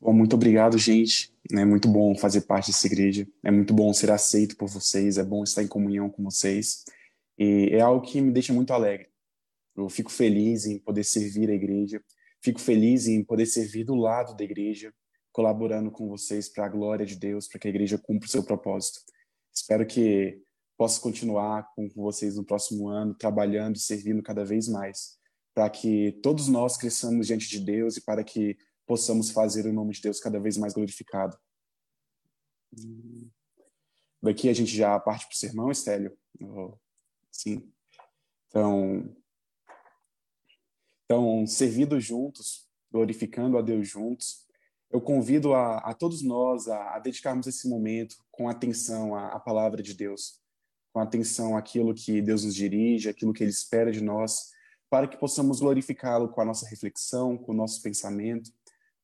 Bom, muito obrigado, gente. É muito bom fazer parte dessa igreja. É muito bom ser aceito por vocês. É bom estar em comunhão com vocês. E é algo que me deixa muito alegre. Eu fico feliz em poder servir a igreja. Fico feliz em poder servir do lado da igreja, colaborando com vocês para a glória de Deus, para que a igreja cumpra o seu propósito. Espero que possa continuar com vocês no próximo ano, trabalhando e servindo cada vez mais, para que todos nós cresçamos diante de Deus e para que possamos fazer o nome de Deus cada vez mais glorificado. Daqui a gente já parte para o sermão, Estélio? Sim. Então, então, servindo juntos, glorificando a Deus juntos, eu convido a, a todos nós a, a, dedicarmos esse momento com atenção à, à palavra de Deus, com atenção àquilo que Deus nos dirige, aquilo que Ele espera de nós, para que possamos glorificá-lo com a nossa reflexão, com o nosso pensamento,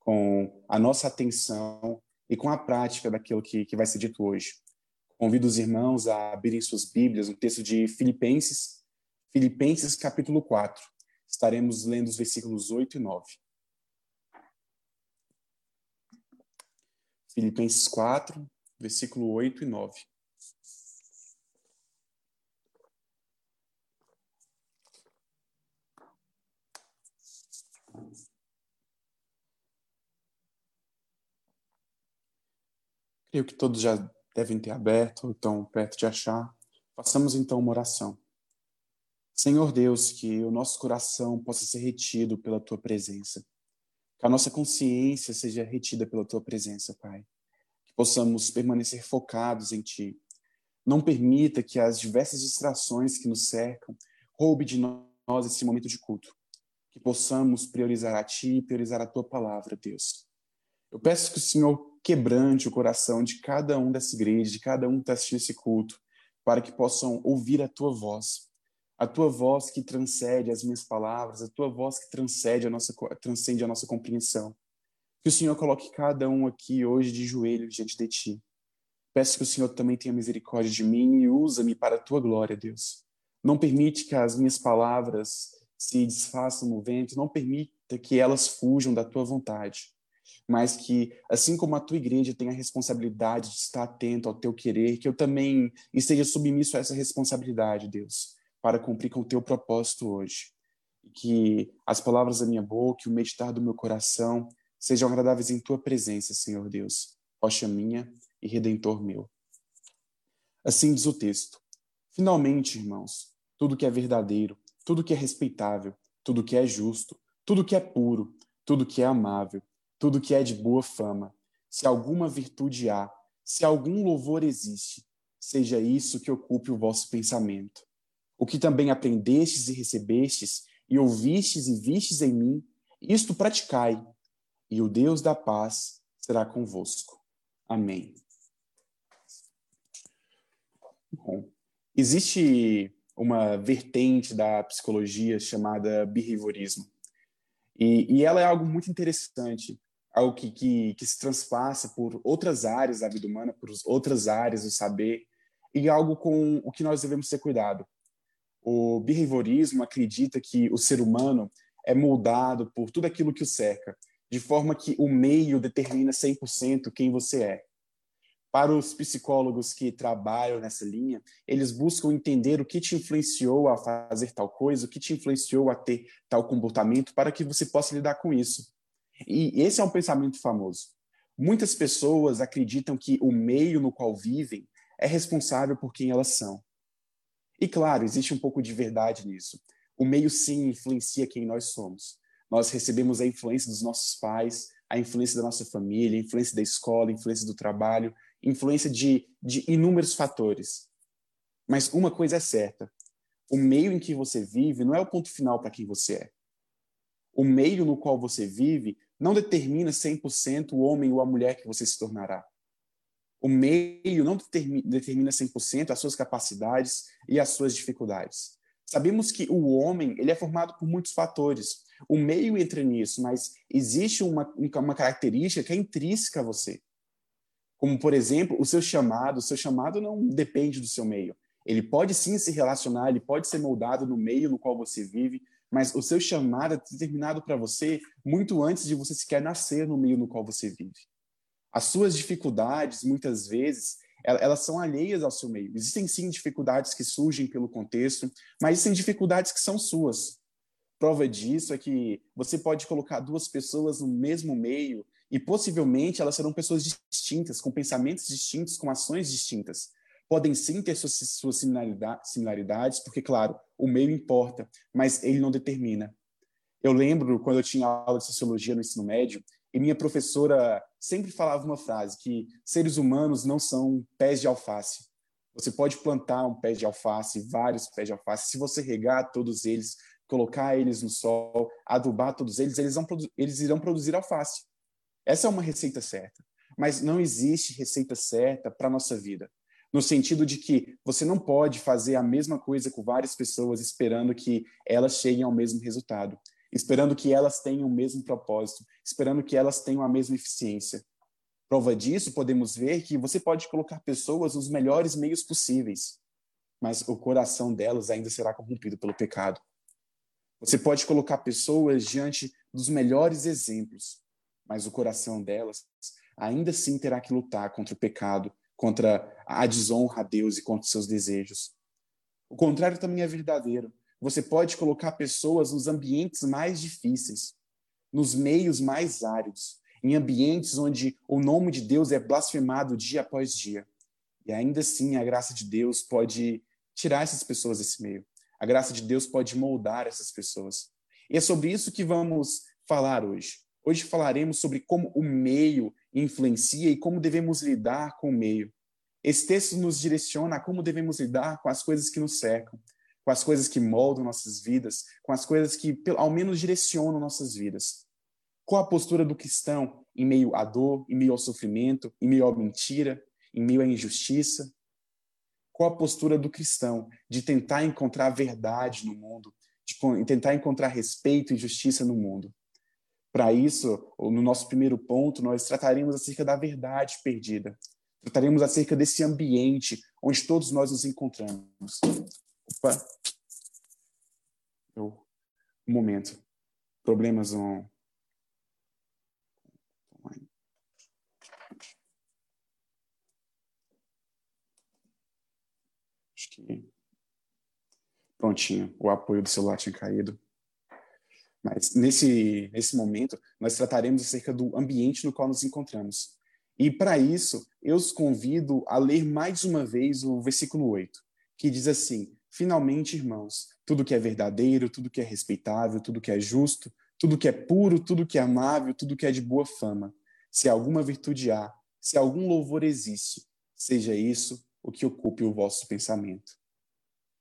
com a nossa atenção e com a prática daquilo que, que vai ser dito hoje. Convido os irmãos a abrirem suas Bíblias no texto de Filipenses, Filipenses capítulo 4. Estaremos lendo os versículos 8 e 9. Filipenses 4, versículo 8 e 9. Creio que todos já devem ter aberto, ou estão perto de achar. Façamos então uma oração. Senhor Deus, que o nosso coração possa ser retido pela tua presença. Que a nossa consciência seja retida pela tua presença, Pai. Que possamos permanecer focados em ti. Não permita que as diversas distrações que nos cercam roube de nós esse momento de culto. Que possamos priorizar a ti e priorizar a tua palavra, Deus. Eu peço que o Senhor quebrante o coração de cada um dessa igreja, de cada um que está assistindo esse culto, para que possam ouvir a tua voz. A tua voz que transcende as minhas palavras, a tua voz que transcende a nossa, transcende a nossa compreensão. Que o Senhor coloque cada um aqui hoje de joelhos diante de ti. Peço que o Senhor também tenha misericórdia de mim e usa-me para a tua glória, Deus. Não permite que as minhas palavras se desfaçam no vento, não permita que elas fujam da tua vontade mas que, assim como a tua igreja tem a responsabilidade de estar atento ao teu querer, que eu também esteja submisso a essa responsabilidade, Deus, para cumprir com o teu propósito hoje. Que as palavras da minha boca e o meditar do meu coração sejam agradáveis em tua presença, Senhor Deus, rocha minha e redentor meu. Assim diz o texto. Finalmente, irmãos, tudo que é verdadeiro, tudo que é respeitável, tudo que é justo, tudo que é puro, tudo que é amável, tudo que é de boa fama, se alguma virtude há, se algum louvor existe, seja isso que ocupe o vosso pensamento. O que também aprendestes e recebestes, e ouvistes e vistes em mim, isto praticai, e o Deus da paz será convosco. Amém. Bom, existe uma vertente da psicologia chamada behaviorismo. E, e ela é algo muito interessante, algo que, que, que se transpassa por outras áreas da vida humana, por outras áreas do saber, e algo com o que nós devemos ter cuidado. O behaviorismo acredita que o ser humano é moldado por tudo aquilo que o cerca, de forma que o meio determina 100% quem você é. Para os psicólogos que trabalham nessa linha, eles buscam entender o que te influenciou a fazer tal coisa, o que te influenciou a ter tal comportamento, para que você possa lidar com isso. E esse é um pensamento famoso. Muitas pessoas acreditam que o meio no qual vivem é responsável por quem elas são. E claro, existe um pouco de verdade nisso. O meio sim influencia quem nós somos. Nós recebemos a influência dos nossos pais, a influência da nossa família, a influência da escola, a influência do trabalho, influência de, de inúmeros fatores. Mas uma coisa é certa: o meio em que você vive não é o ponto final para quem você é. O meio no qual você vive não determina 100% o homem ou a mulher que você se tornará. O meio não determina 100% as suas capacidades e as suas dificuldades. Sabemos que o homem ele é formado por muitos fatores. O meio entra nisso, mas existe uma, uma característica que é intrínseca a você. Como, por exemplo, o seu chamado. O seu chamado não depende do seu meio. Ele pode sim se relacionar, ele pode ser moldado no meio no qual você vive, mas o seu chamado é determinado para você muito antes de você sequer nascer no meio no qual você vive. As suas dificuldades, muitas vezes, elas são alheias ao seu meio. Existem sim dificuldades que surgem pelo contexto, mas existem dificuldades que são suas. Prova disso é que você pode colocar duas pessoas no mesmo meio e possivelmente elas serão pessoas distintas, com pensamentos distintos, com ações distintas. Podem sim ter suas, suas similaridades, porque, claro, o meio importa, mas ele não determina. Eu lembro quando eu tinha aula de sociologia no ensino médio, e minha professora sempre falava uma frase que seres humanos não são pés de alface. Você pode plantar um pé de alface, vários pés de alface, se você regar todos eles, colocar eles no sol, adubar todos eles, eles, vão, eles irão produzir alface. Essa é uma receita certa. Mas não existe receita certa para a nossa vida. No sentido de que você não pode fazer a mesma coisa com várias pessoas esperando que elas cheguem ao mesmo resultado, esperando que elas tenham o mesmo propósito, esperando que elas tenham a mesma eficiência. Prova disso, podemos ver que você pode colocar pessoas nos melhores meios possíveis, mas o coração delas ainda será corrompido pelo pecado. Você pode colocar pessoas diante dos melhores exemplos, mas o coração delas ainda assim terá que lutar contra o pecado, contra a desonra a Deus e contra os seus desejos. O contrário também é verdadeiro. Você pode colocar pessoas nos ambientes mais difíceis, nos meios mais áridos, em ambientes onde o nome de Deus é blasfemado dia após dia. E ainda assim, a graça de Deus pode tirar essas pessoas desse meio. A graça de Deus pode moldar essas pessoas. E é sobre isso que vamos falar hoje. Hoje falaremos sobre como o meio influencia e como devemos lidar com o meio. Esse texto nos direciona a como devemos lidar com as coisas que nos cercam, com as coisas que moldam nossas vidas, com as coisas que, ao menos, direcionam nossas vidas. Qual a postura do cristão em meio à dor, em meio ao sofrimento, em meio à mentira, em meio à injustiça? Qual a postura do cristão de tentar encontrar verdade no mundo, de tentar encontrar respeito e justiça no mundo? Para isso, no nosso primeiro ponto, nós trataremos acerca da verdade perdida. Trataremos acerca desse ambiente onde todos nós nos encontramos. Opa! Um momento. Problemas no. Prontinho. O apoio do celular tinha caído. Mas nesse, nesse momento, nós trataremos acerca do ambiente no qual nos encontramos. E para isso, eu os convido a ler mais uma vez o versículo 8, que diz assim: Finalmente, irmãos, tudo que é verdadeiro, tudo que é respeitável, tudo que é justo, tudo que é puro, tudo que é amável, tudo que é de boa fama, se alguma virtude há, se algum louvor existe, seja isso o que ocupe o vosso pensamento.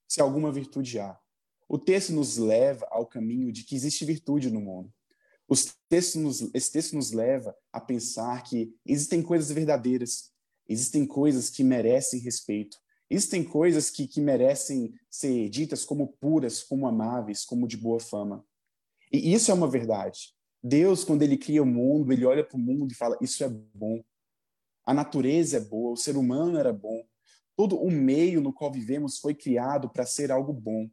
Se alguma virtude há, o texto nos leva ao caminho de que existe virtude no mundo. Os textos nos, esse texto nos leva a pensar que existem coisas verdadeiras, existem coisas que merecem respeito, existem coisas que, que merecem ser ditas como puras, como amáveis, como de boa fama. E isso é uma verdade. Deus, quando ele cria o mundo, ele olha para o mundo e fala: Isso é bom. A natureza é boa, o ser humano era bom. Todo o meio no qual vivemos foi criado para ser algo bom.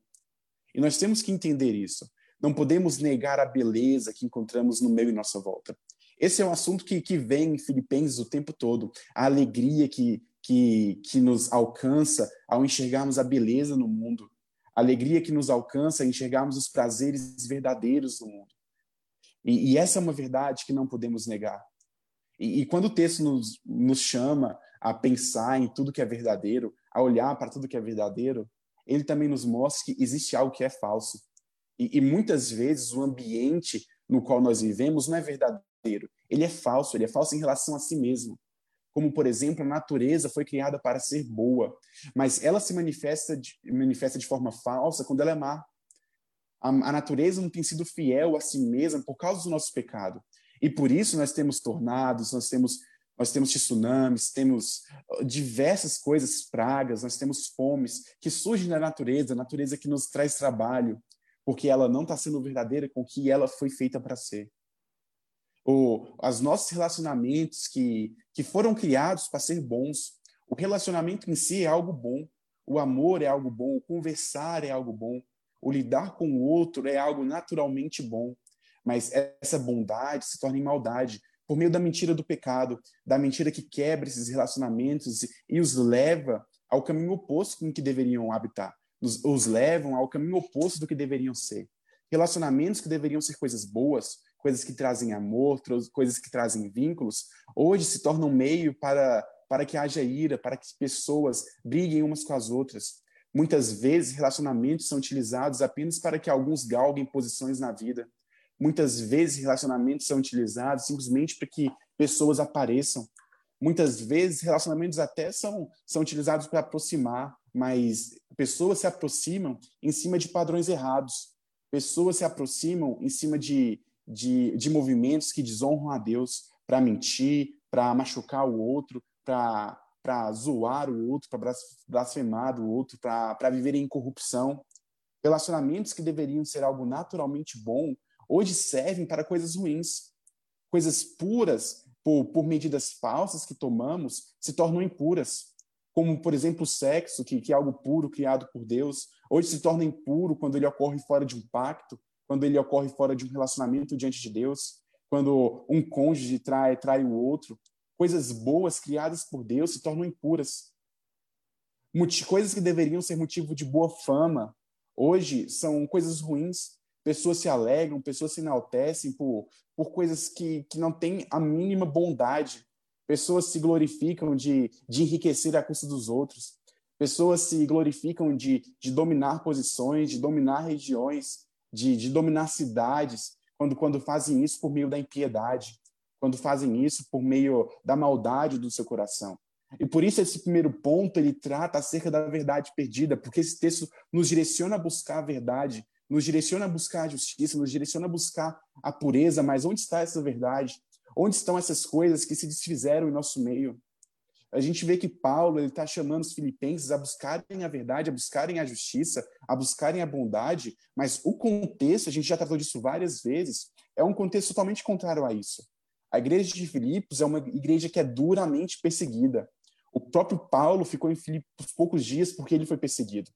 E nós temos que entender isso. Não podemos negar a beleza que encontramos no meio e nossa volta. Esse é um assunto que, que vem em Filipenses o tempo todo. A alegria que, que, que nos alcança ao enxergarmos a beleza no mundo. A alegria que nos alcança ao enxergarmos os prazeres verdadeiros do mundo. E, e essa é uma verdade que não podemos negar. E, e quando o texto nos, nos chama a pensar em tudo que é verdadeiro, a olhar para tudo que é verdadeiro, ele também nos mostra que existe algo que é falso. E, e, muitas vezes o ambiente no qual nós vivemos não é verdadeiro. Ele é falso, ele é falso em relação a si mesmo. Como, por exemplo, a natureza foi criada para ser boa, mas ela se manifesta de, manifesta de forma falsa quando ela é má. A, a natureza não tem sido fiel a si mesma por causa do nosso pecado. E por isso nós temos tornados, nós temos nós temos tsunamis, temos uh, diversas coisas, pragas, nós temos fomes que surgem da natureza, a natureza que nos traz trabalho, porque ela não está sendo verdadeira com o que ela foi feita para ser. Ou os nossos relacionamentos que, que foram criados para ser bons. O relacionamento em si é algo bom, o amor é algo bom, o conversar é algo bom, o lidar com o outro é algo naturalmente bom, mas essa bondade se torna em maldade por meio da mentira do pecado, da mentira que quebra esses relacionamentos e os leva ao caminho oposto com que deveriam habitar, os, os levam ao caminho oposto do que deveriam ser. Relacionamentos que deveriam ser coisas boas, coisas que trazem amor, coisas que trazem vínculos, hoje se tornam meio para, para que haja ira, para que pessoas briguem umas com as outras. Muitas vezes, relacionamentos são utilizados apenas para que alguns galguem posições na vida. Muitas vezes, relacionamentos são utilizados simplesmente para que pessoas apareçam. Muitas vezes, relacionamentos até são, são utilizados para aproximar, mas pessoas se aproximam em cima de padrões errados. Pessoas se aproximam em cima de, de, de movimentos que desonram a Deus para mentir, para machucar o outro, para para zoar o outro, para blasfemar o outro, para viver em corrupção. Relacionamentos que deveriam ser algo naturalmente bom, hoje servem para coisas ruins. Coisas puras, por, por medidas falsas que tomamos, se tornam impuras. Como, por exemplo, o sexo, que, que é algo puro, criado por Deus, hoje se torna impuro quando ele ocorre fora de um pacto, quando ele ocorre fora de um relacionamento diante de Deus, quando um cônjuge trai, trai o outro, coisas boas criadas por Deus se tornam impuras. Coisas que deveriam ser motivo de boa fama, hoje são coisas ruins. Pessoas se alegram, pessoas se enaltecem por, por coisas que, que não têm a mínima bondade. Pessoas se glorificam de, de enriquecer à custa dos outros. Pessoas se glorificam de, de dominar posições, de dominar regiões, de, de dominar cidades, quando, quando fazem isso por meio da impiedade quando fazem isso por meio da maldade do seu coração. E por isso esse primeiro ponto ele trata acerca da verdade perdida, porque esse texto nos direciona a buscar a verdade, nos direciona a buscar a justiça, nos direciona a buscar a pureza, mas onde está essa verdade? Onde estão essas coisas que se desfizeram em nosso meio? A gente vê que Paulo está chamando os filipenses a buscarem a verdade, a buscarem a justiça, a buscarem a bondade, mas o contexto, a gente já tratou disso várias vezes, é um contexto totalmente contrário a isso. A igreja de Filipos é uma igreja que é duramente perseguida. O próprio Paulo ficou em Filipos poucos dias porque ele foi perseguido.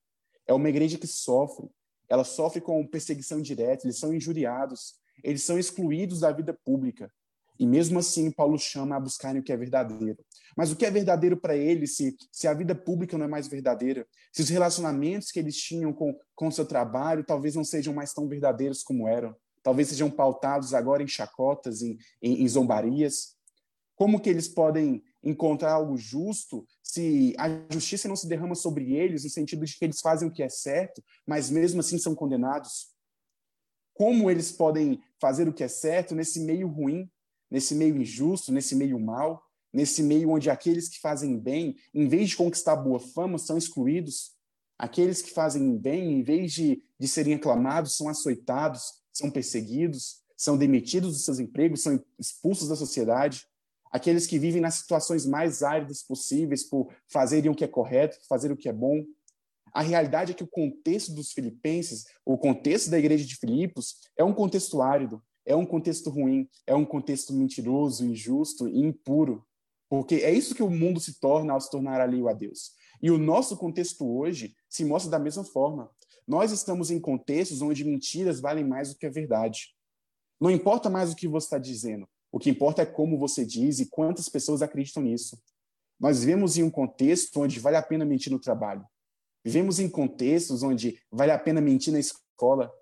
É uma igreja que sofre. Ela sofre com perseguição direta, eles são injuriados, eles são excluídos da vida pública. E mesmo assim, Paulo chama a buscarem o que é verdadeiro. Mas o que é verdadeiro para eles, se, se a vida pública não é mais verdadeira, se os relacionamentos que eles tinham com o seu trabalho talvez não sejam mais tão verdadeiros como eram, talvez sejam pautados agora em chacotas, em, em, em zombarias. Como que eles podem encontrar algo justo se a justiça não se derrama sobre eles, no sentido de que eles fazem o que é certo, mas mesmo assim são condenados? Como eles podem fazer o que é certo nesse meio ruim, nesse meio injusto, nesse meio mal, nesse meio onde aqueles que fazem bem, em vez de conquistar boa fama, são excluídos? Aqueles que fazem bem, em vez de, de serem aclamados, são açoitados, são perseguidos, são demitidos dos seus empregos, são expulsos da sociedade. Aqueles que vivem nas situações mais áridas possíveis por fazerem o que é correto, fazer o que é bom. A realidade é que o contexto dos filipenses, o contexto da igreja de Filipos, é um contexto árido, é um contexto ruim, é um contexto mentiroso, injusto e impuro. Porque é isso que o mundo se torna ao se tornar alheio a Deus. E o nosso contexto hoje se mostra da mesma forma. Nós estamos em contextos onde mentiras valem mais do que a verdade. Não importa mais o que você está dizendo, o que importa é como você diz e quantas pessoas acreditam nisso. Nós vivemos em um contexto onde vale a pena mentir no trabalho. Vivemos em contextos onde vale a pena mentir na escola.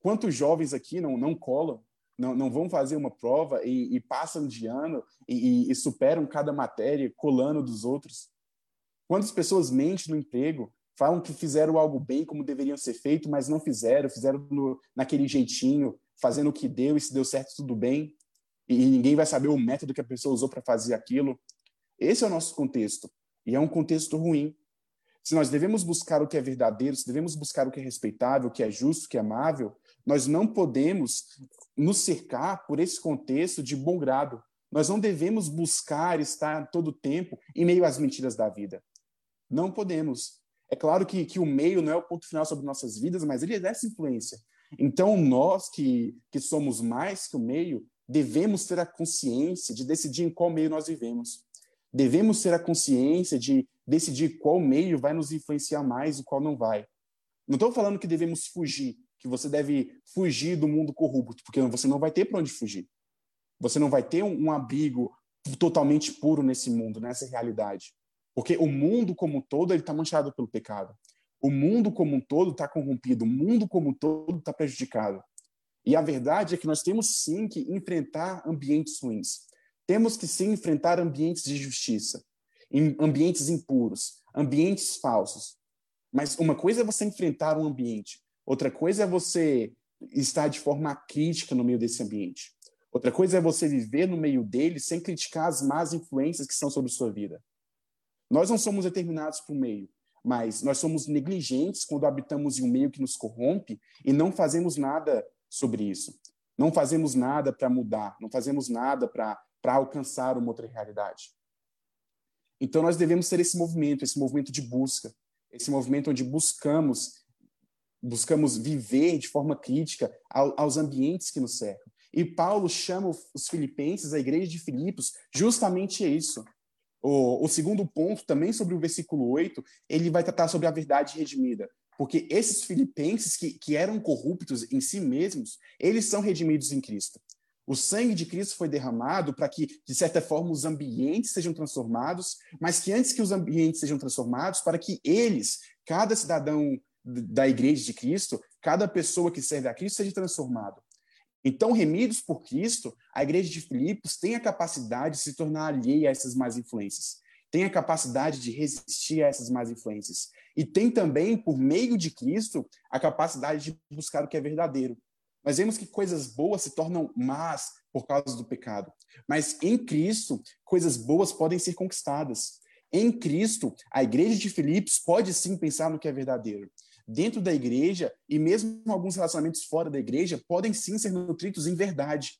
Quantos jovens aqui não, não colam, não, não vão fazer uma prova e, e passam de ano e, e superam cada matéria colando dos outros? Quantas pessoas mentem no emprego falam que fizeram algo bem como deveriam ser feito, mas não fizeram, fizeram no, naquele jeitinho, fazendo o que deu e se deu certo tudo bem, e ninguém vai saber o método que a pessoa usou para fazer aquilo. Esse é o nosso contexto, e é um contexto ruim. Se nós devemos buscar o que é verdadeiro, se devemos buscar o que é respeitável, o que é justo, o que é amável, nós não podemos nos cercar por esse contexto de bom grado. Nós não devemos buscar estar todo o tempo em meio às mentiras da vida. Não podemos. É claro que, que o meio não é o ponto final sobre nossas vidas, mas ele exerce influência. Então, nós que, que somos mais que o meio, devemos ter a consciência de decidir em qual meio nós vivemos. Devemos ter a consciência de decidir qual meio vai nos influenciar mais e qual não vai. Não estou falando que devemos fugir, que você deve fugir do mundo corrupto, porque você não vai ter para onde fugir. Você não vai ter um, um abrigo totalmente puro nesse mundo, nessa realidade. Porque o mundo como um todo ele está manchado pelo pecado. O mundo como um todo está corrompido. O mundo como um todo está prejudicado. E a verdade é que nós temos sim que enfrentar ambientes ruins. Temos que sim enfrentar ambientes de justiça, ambientes impuros, ambientes falsos. Mas uma coisa é você enfrentar um ambiente, outra coisa é você estar de forma crítica no meio desse ambiente. Outra coisa é você viver no meio dele sem criticar as más influências que são sobre sua vida. Nós não somos determinados por meio, mas nós somos negligentes quando habitamos em um meio que nos corrompe e não fazemos nada sobre isso. Não fazemos nada para mudar, não fazemos nada para alcançar uma outra realidade. Então nós devemos ser esse movimento, esse movimento de busca, esse movimento onde buscamos buscamos viver de forma crítica aos ambientes que nos cercam. E Paulo chama os filipenses, a igreja de Filipos, justamente isso. O, o segundo ponto, também sobre o versículo 8, ele vai tratar sobre a verdade redimida. Porque esses filipenses que, que eram corruptos em si mesmos, eles são redimidos em Cristo. O sangue de Cristo foi derramado para que, de certa forma, os ambientes sejam transformados, mas que antes que os ambientes sejam transformados, para que eles, cada cidadão da igreja de Cristo, cada pessoa que serve a Cristo, seja transformado. Então, remidos por Cristo, a igreja de Filipos tem a capacidade de se tornar alheia a essas más influências tem a capacidade de resistir a essas más influências. E tem também, por meio de Cristo, a capacidade de buscar o que é verdadeiro. Nós vemos que coisas boas se tornam más por causa do pecado. Mas em Cristo, coisas boas podem ser conquistadas. Em Cristo, a igreja de Filipos pode sim pensar no que é verdadeiro. Dentro da igreja, e mesmo alguns relacionamentos fora da igreja, podem sim ser nutridos em verdade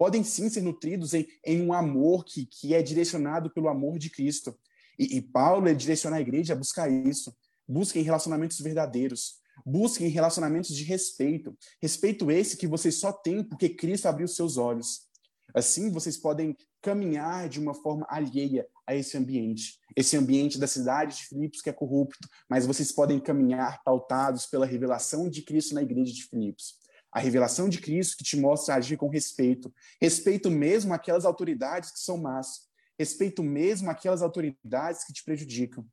podem sim ser nutridos em, em um amor que, que é direcionado pelo amor de Cristo. E, e Paulo ele direciona a igreja a buscar isso. Busquem relacionamentos verdadeiros. Busquem relacionamentos de respeito. Respeito esse que vocês só têm porque Cristo abriu seus olhos. Assim, vocês podem caminhar de uma forma alheia a esse ambiente, esse ambiente da cidade de Filipos que é corrupto, mas vocês podem caminhar pautados pela revelação de Cristo na igreja de Filipos a revelação de Cristo que te mostra agir com respeito, respeito mesmo aquelas autoridades que são más, respeito mesmo aquelas autoridades que te prejudicam.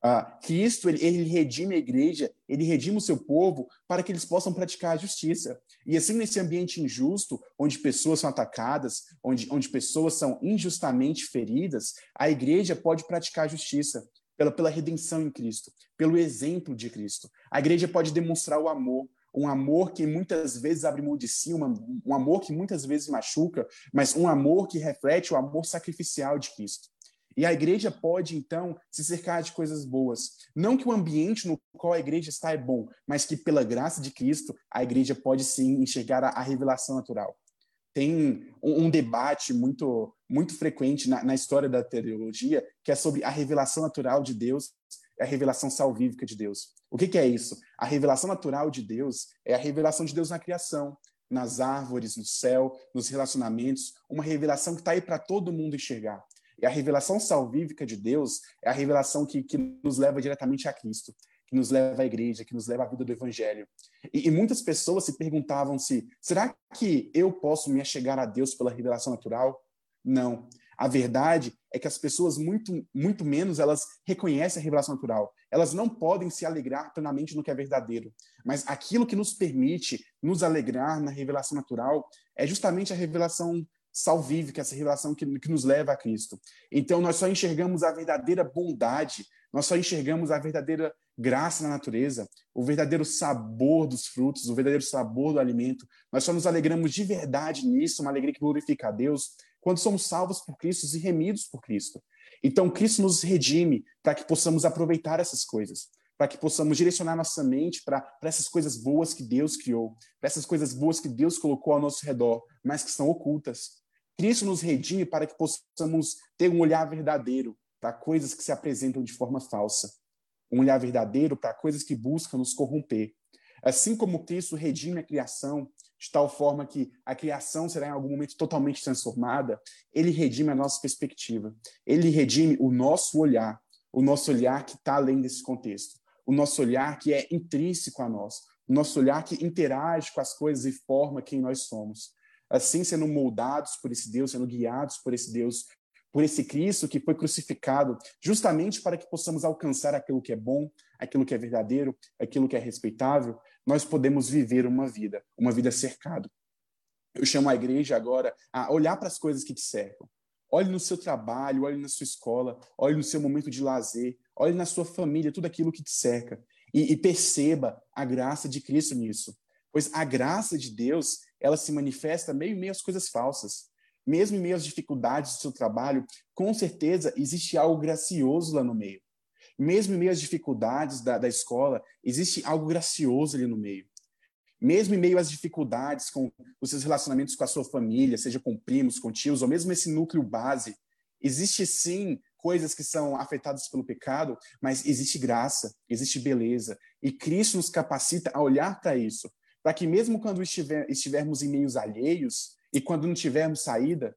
Ah, ele, ele redime a igreja, ele redime o seu povo para que eles possam praticar a justiça. E assim, nesse ambiente injusto, onde pessoas são atacadas, onde, onde pessoas são injustamente feridas, a igreja pode praticar a justiça pela, pela redenção em Cristo, pelo exemplo de Cristo. A igreja pode demonstrar o amor, um amor que muitas vezes abre mão de si, uma, um amor que muitas vezes machuca, mas um amor que reflete o amor sacrificial de Cristo. E a igreja pode, então, se cercar de coisas boas. Não que o ambiente no qual a igreja está é bom, mas que, pela graça de Cristo, a igreja pode sim enxergar a, a revelação natural. Tem um, um, debate muito, muito frequente na, na história da teologia, que é sobre a revelação natural de Deus a revelação salvífica de Deus. O que, que, é isso? A revelação natural de Deus é a revelação de Deus na criação, nas árvores, no céu, nos relacionamentos, uma revelação que está aí para todo mundo enxergar. E a revelação salvífica de Deus é a revelação que, que nos leva diretamente a Cristo, que nos leva à igreja, que nos leva à vida do Evangelho. E, e muitas pessoas se perguntavam se será que eu posso me achegar a Deus pela revelação natural? Não. A verdade é que as pessoas muito, muito menos elas reconhecem a revelação natural. Elas não podem se alegrar plenamente no que é verdadeiro. Mas aquilo que nos permite nos alegrar na revelação natural é justamente a revelação salvífica, essa revelação que, que nos leva a Cristo. Então nós só enxergamos a verdadeira bondade, nós só enxergamos a verdadeira graça na natureza, o verdadeiro sabor dos frutos, o verdadeiro sabor do alimento. Nós só nos alegramos de verdade nisso, uma alegria que glorifica a Deus, quando somos salvos por Cristo e remidos por Cristo. Então, Cristo nos redime para que possamos aproveitar essas coisas, para que possamos direcionar nossa mente para essas coisas boas que Deus criou, para essas coisas boas que Deus colocou ao nosso redor, mas que estão ocultas. Cristo nos redime para que possamos ter um olhar verdadeiro para coisas que se apresentam de forma falsa, um olhar verdadeiro para coisas que buscam nos corromper. Assim como Cristo redime a criação, de tal forma que a criação será em algum momento totalmente transformada, ele redime a nossa perspectiva. Ele redime o nosso olhar, o nosso olhar que está além desse contexto. o nosso olhar que é intrínseco a nós, o nosso olhar que interage com as coisas e forma quem nós somos. Assim, sendo moldados por esse Deus, sendo guiados por esse Deus, por esse Cristo que foi crucificado, justamente para que possamos alcançar aquilo que é bom, aquilo que é verdadeiro, aquilo que é respeitável, nós podemos viver uma vida, uma vida cercado. Eu chamo a igreja agora a olhar para as coisas que te cercam. Olhe no seu trabalho, olhe na sua escola, olhe no seu momento de lazer, olhe na sua família, tudo aquilo que te cerca. E, e perceba a graça de Cristo nisso. Pois a graça de Deus, ela se manifesta meio em meio às coisas falsas. Mesmo em meio às dificuldades do seu trabalho, com certeza existe algo gracioso lá no meio. Mesmo em meio às dificuldades da, da escola, existe algo gracioso ali no meio. Mesmo em meio às dificuldades com os seus relacionamentos com a sua família, seja com primos, com tios, ou mesmo esse núcleo base, existe sim coisas que são afetadas pelo pecado, mas existe graça, existe beleza, e Cristo nos capacita a olhar para isso, para que mesmo quando estiver, estivermos em meios alheios e quando não tivermos saída,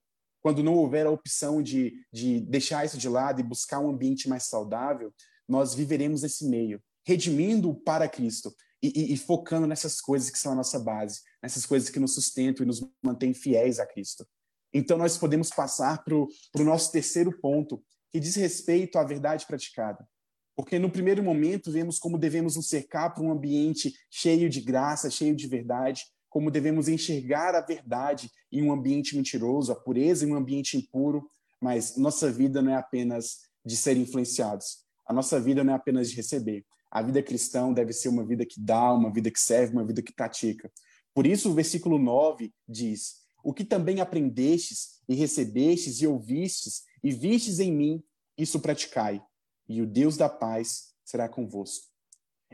quando não houver a opção de, de deixar isso de lado e buscar um ambiente mais saudável, nós viveremos esse meio, redimindo para Cristo, e, e, e, focando nessas coisas que são a nossa base, nessas coisas que nos sustentam e nos mantêm fiéis a Cristo. Então, nós podemos passar para o nosso terceiro ponto, que diz respeito à verdade praticada. Porque no primeiro momento vemos como devemos nos cercar para um ambiente cheio de graça, cheio de verdade, como devemos enxergar a verdade em um ambiente mentiroso, a pureza em um ambiente impuro, mas nossa vida não é apenas de ser influenciados. A nossa vida não é apenas de receber. A vida cristã deve ser uma vida que dá, uma vida que serve, uma vida que pratica. Por isso, o versículo 9 diz: O que também aprendestes e recebestes e ouvistes e vistes em mim, isso praticai, e o Deus da paz será convosco.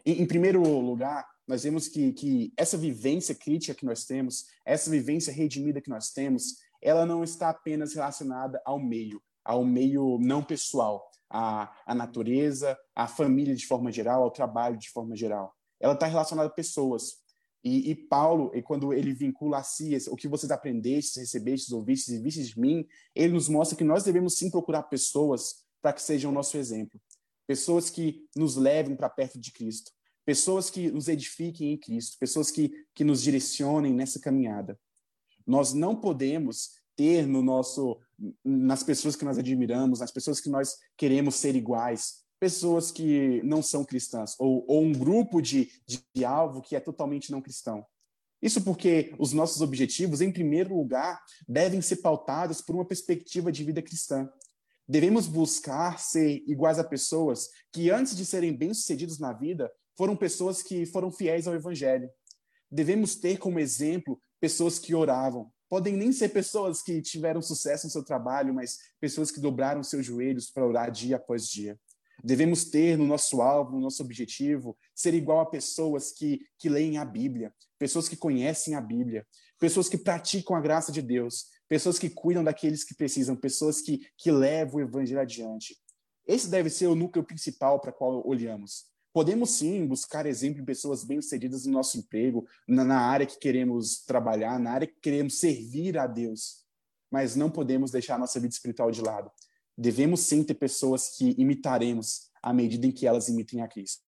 Em, em primeiro lugar, nós vemos que, que essa vivência crítica que nós temos, essa vivência redimida que nós temos, ela não está apenas relacionada ao meio, ao meio não pessoal, à, à natureza, à família de forma geral, ao trabalho de forma geral. Ela está relacionada a pessoas. E, e, Paulo, e quando ele vincula a si o que vocês aprendestes, recebestes, ouvistes e vistes de mim, ele nos mostra que nós devemos sim procurar pessoas para que sejam o nosso exemplo. Pessoas que nos levem para perto de Cristo. Pessoas que nos edifiquem em Cristo. Pessoas que, que nos direcionem nessa caminhada. Nós não podemos ter no nosso nas pessoas que nós admiramos, nas pessoas que nós queremos ser iguais, pessoas que não são cristãs, ou, ou um grupo de, de, alvo que é totalmente não cristão. Isso porque os nossos objetivos, em primeiro lugar, devem ser pautados por uma perspectiva de vida cristã. Devemos buscar ser iguais a pessoas que, antes de serem bem-sucedidos na vida, foram pessoas que foram fiéis ao Evangelho. Devemos ter como exemplo pessoas que oravam, podem nem ser pessoas que tiveram sucesso no seu trabalho, mas pessoas que dobraram seus joelhos para orar dia após dia. Devemos ter no nosso alvo, no nosso objetivo, ser igual a pessoas que, que leem a Bíblia, pessoas que conhecem a Bíblia, pessoas que praticam a graça de Deus, pessoas que cuidam daqueles que precisam, pessoas que, que levam o evangelho adiante. Esse deve ser o núcleo principal para qual olhamos. Podemos sim buscar exemplo em pessoas bem-sucedidas no nosso emprego, na, na, área que queremos trabalhar, na área que queremos servir a Deus, mas não podemos deixar a nossa vida espiritual de lado. Devemos sim ter pessoas que imitaremos à medida em que elas imitem a Cristo.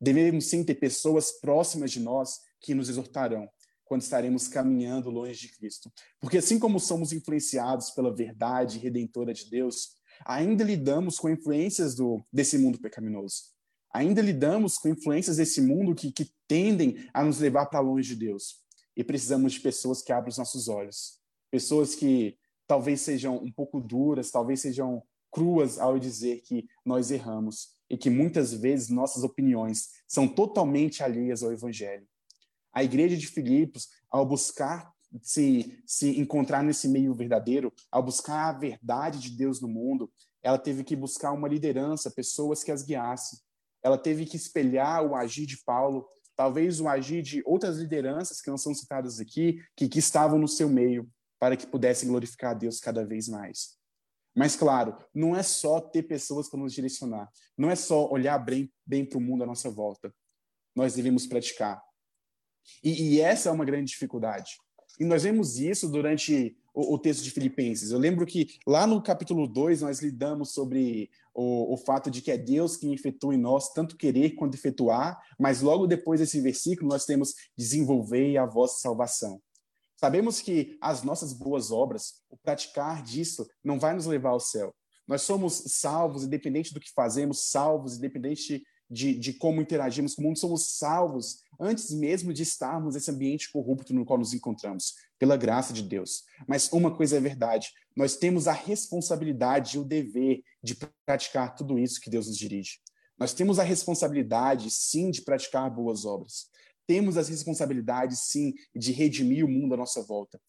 Devemos sim ter pessoas próximas de nós que nos exortarão quando estaremos caminhando longe de Cristo. Porque assim como somos influenciados pela verdade redentora de Deus, ainda lidamos com influências do, desse mundo pecaminoso ainda lidamos com influências desse mundo que, que tendem a nos levar para longe de Deus. E precisamos de pessoas que abram os nossos olhos. Pessoas que talvez sejam um pouco duras, talvez sejam cruas ao dizer que nós erramos e que muitas vezes nossas opiniões são totalmente alheias ao Evangelho. A igreja de Filipos, ao buscar se, se encontrar nesse meio verdadeiro, ao buscar a verdade de Deus no mundo, ela teve que buscar uma liderança, pessoas que as guiassem ela teve que espelhar o agir de Paulo, talvez o agir de outras lideranças que não são citadas aqui, que, que estavam no seu meio, para que pudessem glorificar a Deus cada vez mais. Mas, claro, não é só ter pessoas para nos direcionar, não é só olhar bem, bem para o mundo à nossa volta. Nós devemos praticar. E, e essa é uma grande dificuldade. E nós vemos isso durante o, o, texto de Filipenses. Eu lembro que lá no capítulo 2 nós lidamos sobre o, o fato de que é Deus quem efetua em nós tanto querer quanto efetuar, mas logo depois desse versículo nós temos desenvolver a vossa salvação. Sabemos que as nossas boas obras, o praticar disso, não vai nos levar ao céu. Nós somos salvos, independente do que fazemos, salvos, independente de, de como interagimos com o mundo, somos salvos antes mesmo de estarmos nesse ambiente corrupto no qual nos encontramos, pela graça de Deus. Mas uma coisa é verdade: nós temos a responsabilidade e o dever de praticar tudo isso que Deus nos dirige. Nós temos a responsabilidade, sim, de praticar boas obras temos as responsabilidades, sim, de redimir o mundo à nossa volta.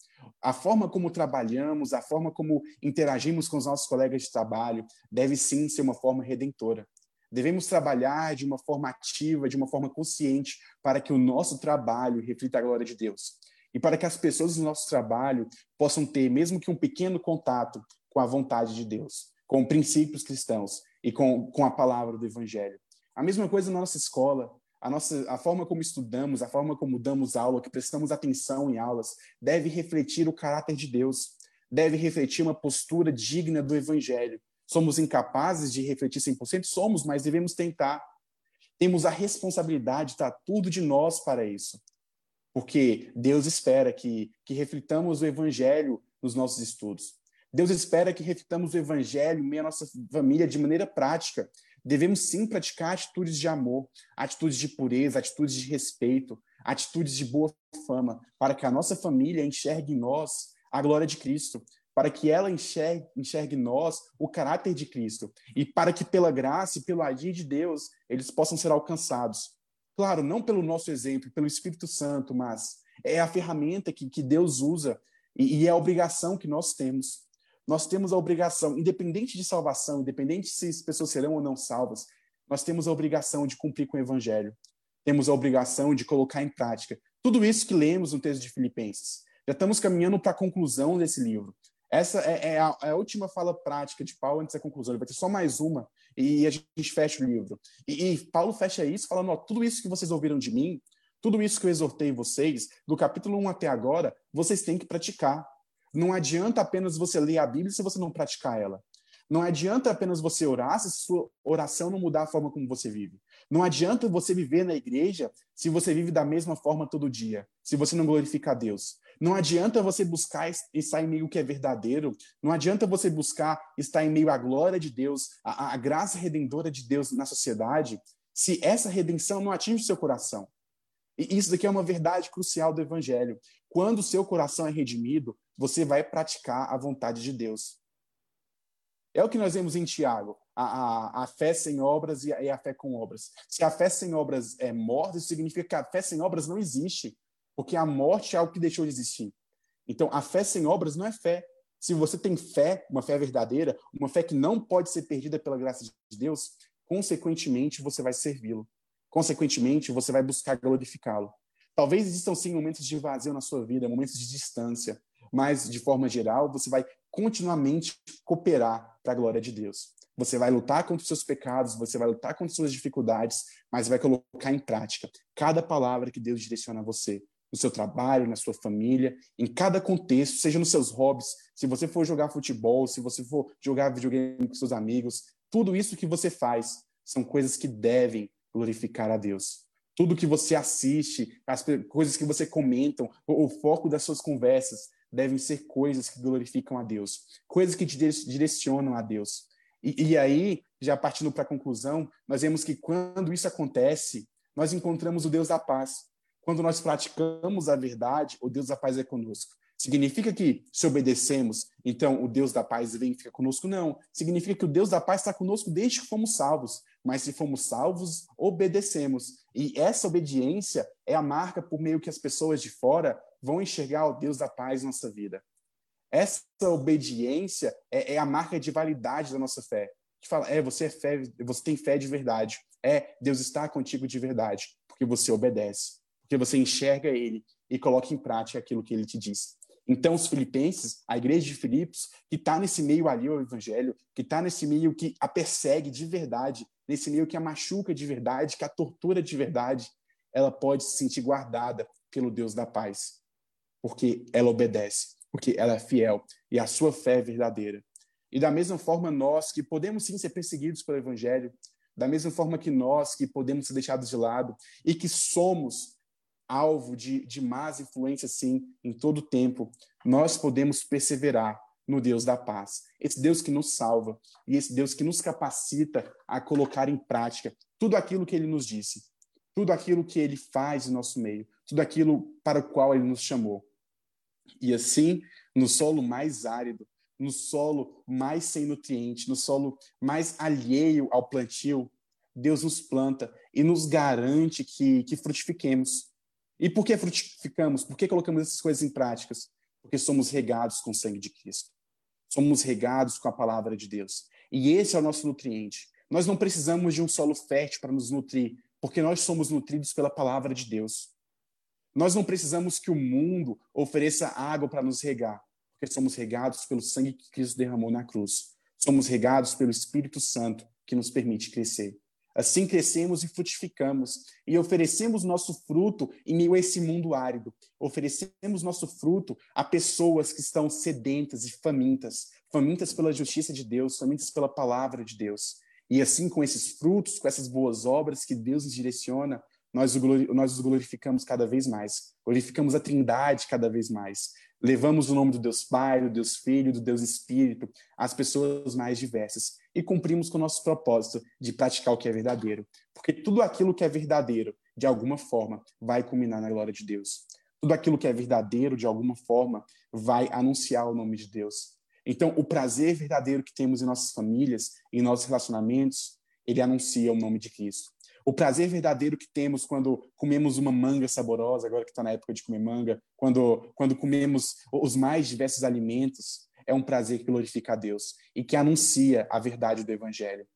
A forma como trabalhamos, a forma como interagimos com os nossos colegas de trabalho, deve sim ser uma forma redentora. Devemos trabalhar de uma forma ativa, de uma forma consciente, para que o nosso trabalho reflita a glória de Deus. E para que as pessoas do nosso trabalho possam ter, mesmo que um pequeno contato com a vontade de Deus, com princípios cristãos e com, com a palavra do Evangelho. A mesma coisa na nossa escola, a nossa a forma como estudamos, a forma como damos aula, que prestamos atenção em aulas, deve refletir o caráter de Deus, deve refletir uma postura digna do evangelho. Somos incapazes de refletir 100%? Somos, mas devemos tentar. Temos a responsabilidade, está tudo de nós para isso. Porque Deus espera que, que reflitamos o evangelho nos nossos estudos. Deus espera que reflitamos o evangelho meio à nossa família de maneira prática, Devemos sim praticar atitudes de amor, atitudes de pureza, atitudes de respeito, atitudes de boa fama, para que a nossa família enxergue em nós a glória de Cristo, para que ela enxergue, enxergue nós o caráter de Cristo, e para que pela graça e pelo agir de Deus eles possam ser alcançados. Claro, não pelo nosso exemplo, pelo Espírito Santo, mas é a ferramenta que, que Deus usa e, e é a obrigação que nós temos nós temos a obrigação, independente de salvação, independente se as pessoas serão ou não salvas, nós temos a obrigação de cumprir com o evangelho. Temos a obrigação de colocar em prática tudo isso que lemos no texto de Filipenses. Já estamos caminhando para a conclusão desse livro. Essa é, é, a, é, a, última fala prática de Paulo antes da conclusão. Ele vai ter só mais uma e a gente fecha o livro. E, e Paulo fecha isso falando: ó, tudo isso que vocês ouviram de mim, tudo isso que eu exortei vocês, do capítulo 1 até agora, vocês têm que praticar. Não adianta apenas você ler a Bíblia se você não praticar ela. Não adianta apenas você orar se sua oração não mudar a forma como você vive. Não adianta você viver na igreja se você vive da mesma forma todo dia, se você não glorifica a Deus. Não adianta você buscar estar em meio que é verdadeiro. Não adianta você buscar estar em meio à glória de Deus, à, à graça redentora de Deus na sociedade, se essa redenção não atinge o seu coração. E isso daqui é uma verdade crucial do Evangelho. Quando o seu coração é redimido, você vai praticar a vontade de Deus. É o que nós vemos em Tiago, a, a, a fé sem obras e a, e a, fé com obras. Se a fé sem obras é morta, isso significa que a fé sem obras não existe, porque a morte é algo que deixou de existir. Então, a fé sem obras não é fé. Se você tem fé, uma fé verdadeira, uma fé que não pode ser perdida pela graça de Deus, consequentemente você vai servi-lo. Consequentemente, você vai buscar glorificá-lo. Talvez existam sim momentos de vazio na sua vida, momentos de distância, mas de forma geral, você vai continuamente cooperar para a glória de Deus. Você vai lutar contra os seus pecados, você vai lutar contra as suas dificuldades, mas vai colocar em prática cada palavra que Deus direciona a você, no seu trabalho, na sua família, em cada contexto, seja nos seus hobbies, se você for jogar futebol, se você for jogar videogame com seus amigos, tudo isso que você faz são coisas que devem glorificar a Deus. Tudo que você assiste, as coisas que você comentam, o, o foco das suas conversas devem ser coisas que glorificam a Deus, coisas que te direcionam a Deus. E, e aí, já partindo para a conclusão, nós vemos que quando isso acontece, nós encontramos o Deus da paz. Quando nós praticamos a verdade, o Deus da paz é conosco. Significa que se obedecemos, então o Deus da paz vem e fica conosco? Não. Significa que o Deus da paz está conosco desde que fomos salvos. Mas se fomos salvos, obedecemos. E essa obediência é a marca por meio que as pessoas de fora vão enxergar o Deus da paz na nossa vida. Essa obediência é, é a marca de validade da nossa fé. Que fala, é, você é fé, você tem fé de verdade. É, Deus está contigo de verdade, porque você obedece, porque você enxerga Ele e coloca em prática aquilo que Ele te diz. Então, os filipenses, a igreja de Filipos, que está nesse meio ali ao evangelho, que está nesse meio que a persegue de verdade, nesse meio que a machuca de verdade, que a tortura de verdade, ela pode se sentir guardada pelo Deus da paz, porque ela obedece, porque ela é fiel e a sua fé é verdadeira. E da mesma forma, nós que podemos sim ser perseguidos pelo Evangelho, da mesma forma que nós que podemos ser deixados de lado e que somos alvo de, de más influências, sim, em todo o tempo, nós podemos perseverar no Deus da paz. Esse Deus que nos salva e esse Deus que nos capacita a colocar em prática tudo aquilo que ele nos disse, tudo aquilo que ele faz em nosso meio, tudo aquilo para o qual ele nos chamou. E assim, no solo mais árido, no solo mais sem nutriente, no solo mais alheio ao plantio, Deus nos planta e nos garante que, que frutifiquemos. E por que frutificamos? Por que colocamos essas coisas em práticas? Porque somos regados com o sangue de Cristo. Somos regados com a palavra de Deus. E esse é o nosso nutriente. Nós não precisamos de um solo fértil para nos nutrir, porque nós somos nutridos pela palavra de Deus. Nós não precisamos que o mundo ofereça água para nos regar, porque somos regados pelo sangue que Cristo derramou na cruz. Somos regados pelo Espírito Santo que nos permite crescer. Assim crescemos e frutificamos e oferecemos nosso fruto em meio a esse mundo árido. Oferecemos nosso fruto a pessoas que estão sedentas e famintas, famintas pela justiça de Deus, famintas pela palavra de Deus. E assim, com esses frutos, com essas boas obras que Deus nos direciona, nós, nós os glorificamos cada vez mais. Glorificamos a Trindade cada vez mais. Levamos o nome do Deus Pai, do Deus Filho, do Deus Espírito às pessoas mais diversas e cumprimos com o nosso propósito de praticar o que é verdadeiro. Porque tudo aquilo que é verdadeiro, de alguma forma, vai culminar na glória de Deus. Tudo aquilo que é verdadeiro, de alguma forma, vai anunciar o nome de Deus. Então, o prazer verdadeiro que temos em nossas famílias, em nossos relacionamentos, ele anuncia o nome de Cristo o prazer verdadeiro que temos quando comemos uma manga saborosa, agora que está na época de comer manga, quando, quando comemos os mais diversos alimentos, é um prazer que glorifica a Deus e que anuncia a verdade do Evangelho.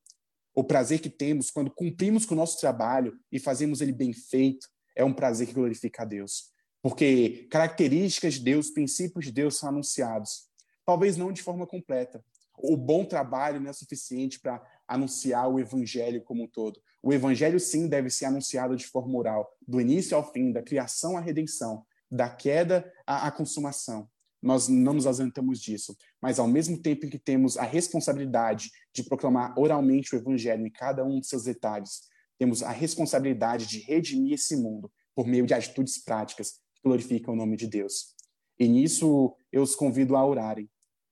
O prazer que temos quando cumprimos com o nosso trabalho e fazemos ele bem feito é um prazer que glorifica a Deus. Porque características de Deus, princípios de Deus são anunciados. Talvez não de forma completa. O bom trabalho não é suficiente para anunciar o evangelho como um todo. O evangelho, sim, deve ser anunciado de forma oral, do início ao fim, da criação à redenção, da queda à, à consumação. Nós não nos ausentamos disso, mas ao mesmo tempo em que temos a responsabilidade de proclamar oralmente o evangelho em cada um de seus detalhes, temos a responsabilidade de redimir esse mundo por meio de atitudes práticas que glorificam o nome de Deus. E nisso eu os convido a orarem,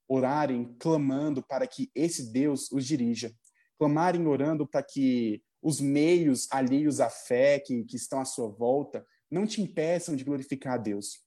orarem clamando para que esse Deus os dirija, clamarem orando para que os meios alheios à fé que, que estão à sua volta não te impeçam de glorificar a Deus.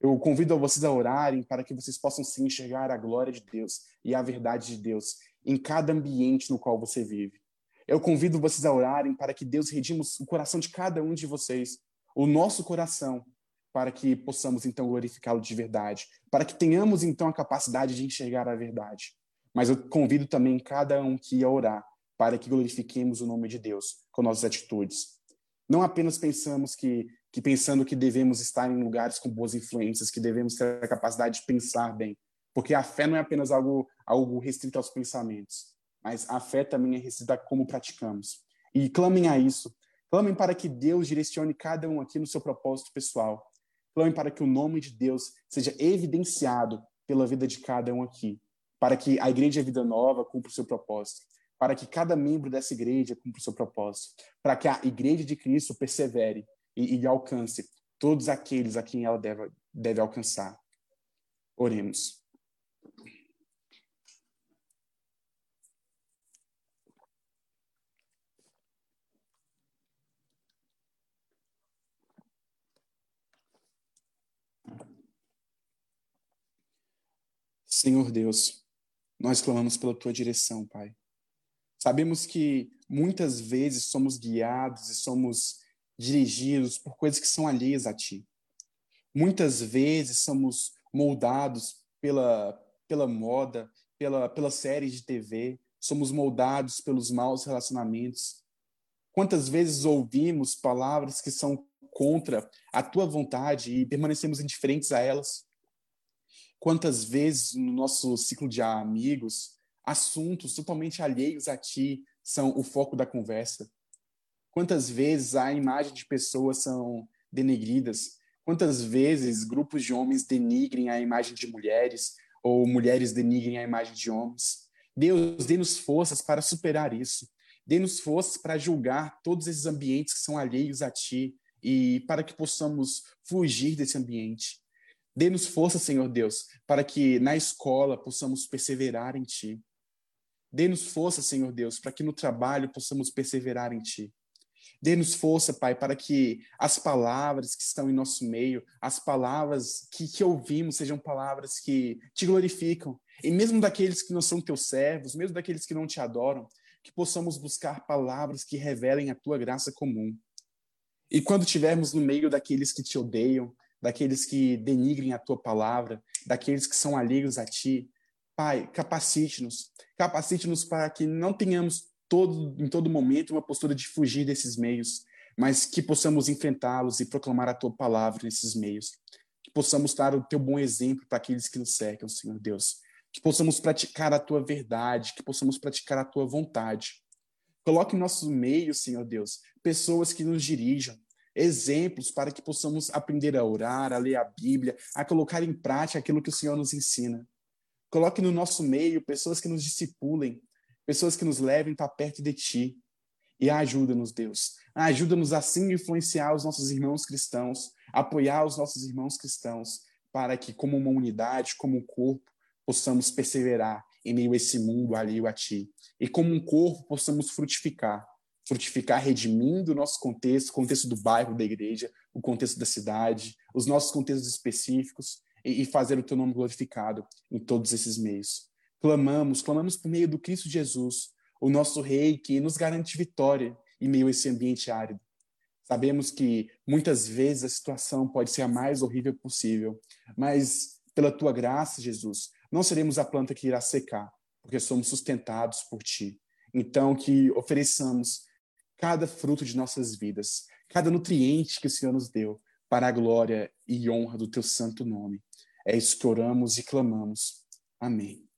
Eu convido a vocês a orarem para que vocês possam se enxergar a glória de Deus e a verdade de Deus em cada ambiente no qual você vive. Eu convido vocês a orarem para que Deus redima o coração de cada um de vocês, o nosso coração, para que possamos então glorificá-lo de verdade, para que tenhamos então a capacidade de enxergar a verdade. Mas eu convido também cada um que a orar para que glorifiquemos o nome de Deus com nossas atitudes. Não apenas pensamos que, que pensando que devemos estar em lugares com boas influências, que devemos ter a capacidade de pensar bem, porque a fé não é apenas algo, algo restrito aos pensamentos, mas a fé também é restrita a como praticamos. E clamem a isso. Clamem para que Deus direcione cada um aqui no seu propósito pessoal. Clamem para que o nome de Deus seja evidenciado pela vida de cada um aqui, para que a Igreja Vida Nova cumpra o seu propósito para que cada membro dessa igreja cumpra o seu propósito, para que a igreja de Cristo persevere e, e alcance todos aqueles a quem ela deve, deve alcançar. Oremos. Senhor Deus, nós clamamos pela tua direção, Pai. Sabemos que muitas vezes somos guiados e somos dirigidos por coisas que são alheias a ti. Muitas vezes somos moldados pela, pela moda, pela, pela série de TV, somos moldados pelos maus relacionamentos. Quantas vezes ouvimos palavras que são contra a tua vontade e permanecemos indiferentes a elas? Quantas vezes no nosso ciclo de amigos assuntos totalmente alheios a ti são o foco da conversa? Quantas vezes a imagem de pessoas são denegridas? Quantas vezes grupos de homens denigrem a imagem de mulheres ou mulheres denigrem a imagem de homens? Deus, dê-nos forças para superar isso. Dê-nos forças para julgar todos esses ambientes que são alheios a Ti e para que possamos fugir desse ambiente. Dê-nos força, Senhor Deus, para que na escola possamos perseverar em Ti. Dê-nos força, Senhor Deus, para que no trabalho possamos perseverar em Ti. Dê-nos força, Pai, para que as palavras que estão em nosso meio, as palavras que, que ouvimos, sejam palavras que te glorificam. E mesmo daqueles que não são teus servos, mesmo daqueles que não te adoram, que possamos buscar palavras que revelem a tua graça comum. E quando estivermos no meio daqueles que te odeiam, daqueles que denigrem a tua palavra, daqueles que são alheios a ti, Pai, capacite-nos. Capacite-nos para que não tenhamos todo, em todo momento uma postura de fugir desses meios, mas que possamos enfrentá-los e proclamar a tua palavra nesses meios. Que possamos dar o teu bom exemplo para aqueles que nos cercam, Senhor Deus. Que possamos praticar a tua verdade, que possamos praticar a tua vontade. Coloque em nosso meio, Senhor Deus, pessoas que nos dirijam, exemplos para que possamos aprender a orar, a ler a Bíblia, a colocar em prática aquilo que o Senhor nos ensina. Coloque no nosso meio pessoas que nos discipulem, pessoas que nos levem para perto de Ti. E ajuda-nos, Deus. Ajuda-nos assim a influenciar os nossos irmãos cristãos, apoiar os nossos irmãos cristãos, para que, como uma unidade, como um corpo, possamos perseverar em meio a esse mundo alheio a Ti. E como um corpo, possamos frutificar frutificar redimindo o nosso contexto, o contexto do bairro, da igreja, o contexto da cidade, os nossos contextos específicos e, fazer o teu nome glorificado em todos esses meios. Clamamos, clamamos por meio do Cristo Jesus, o nosso Rei que nos garante vitória em meio a esse ambiente árido. Sabemos que muitas vezes a situação pode ser a mais horrível possível, mas pela tua graça, Jesus, não seremos a planta que irá secar, porque somos sustentados por ti. Então, que ofereçamos cada fruto de nossas vidas, cada nutriente que o Senhor nos deu, para a glória e honra do teu santo nome. É isso que oramos e clamamos. Amém.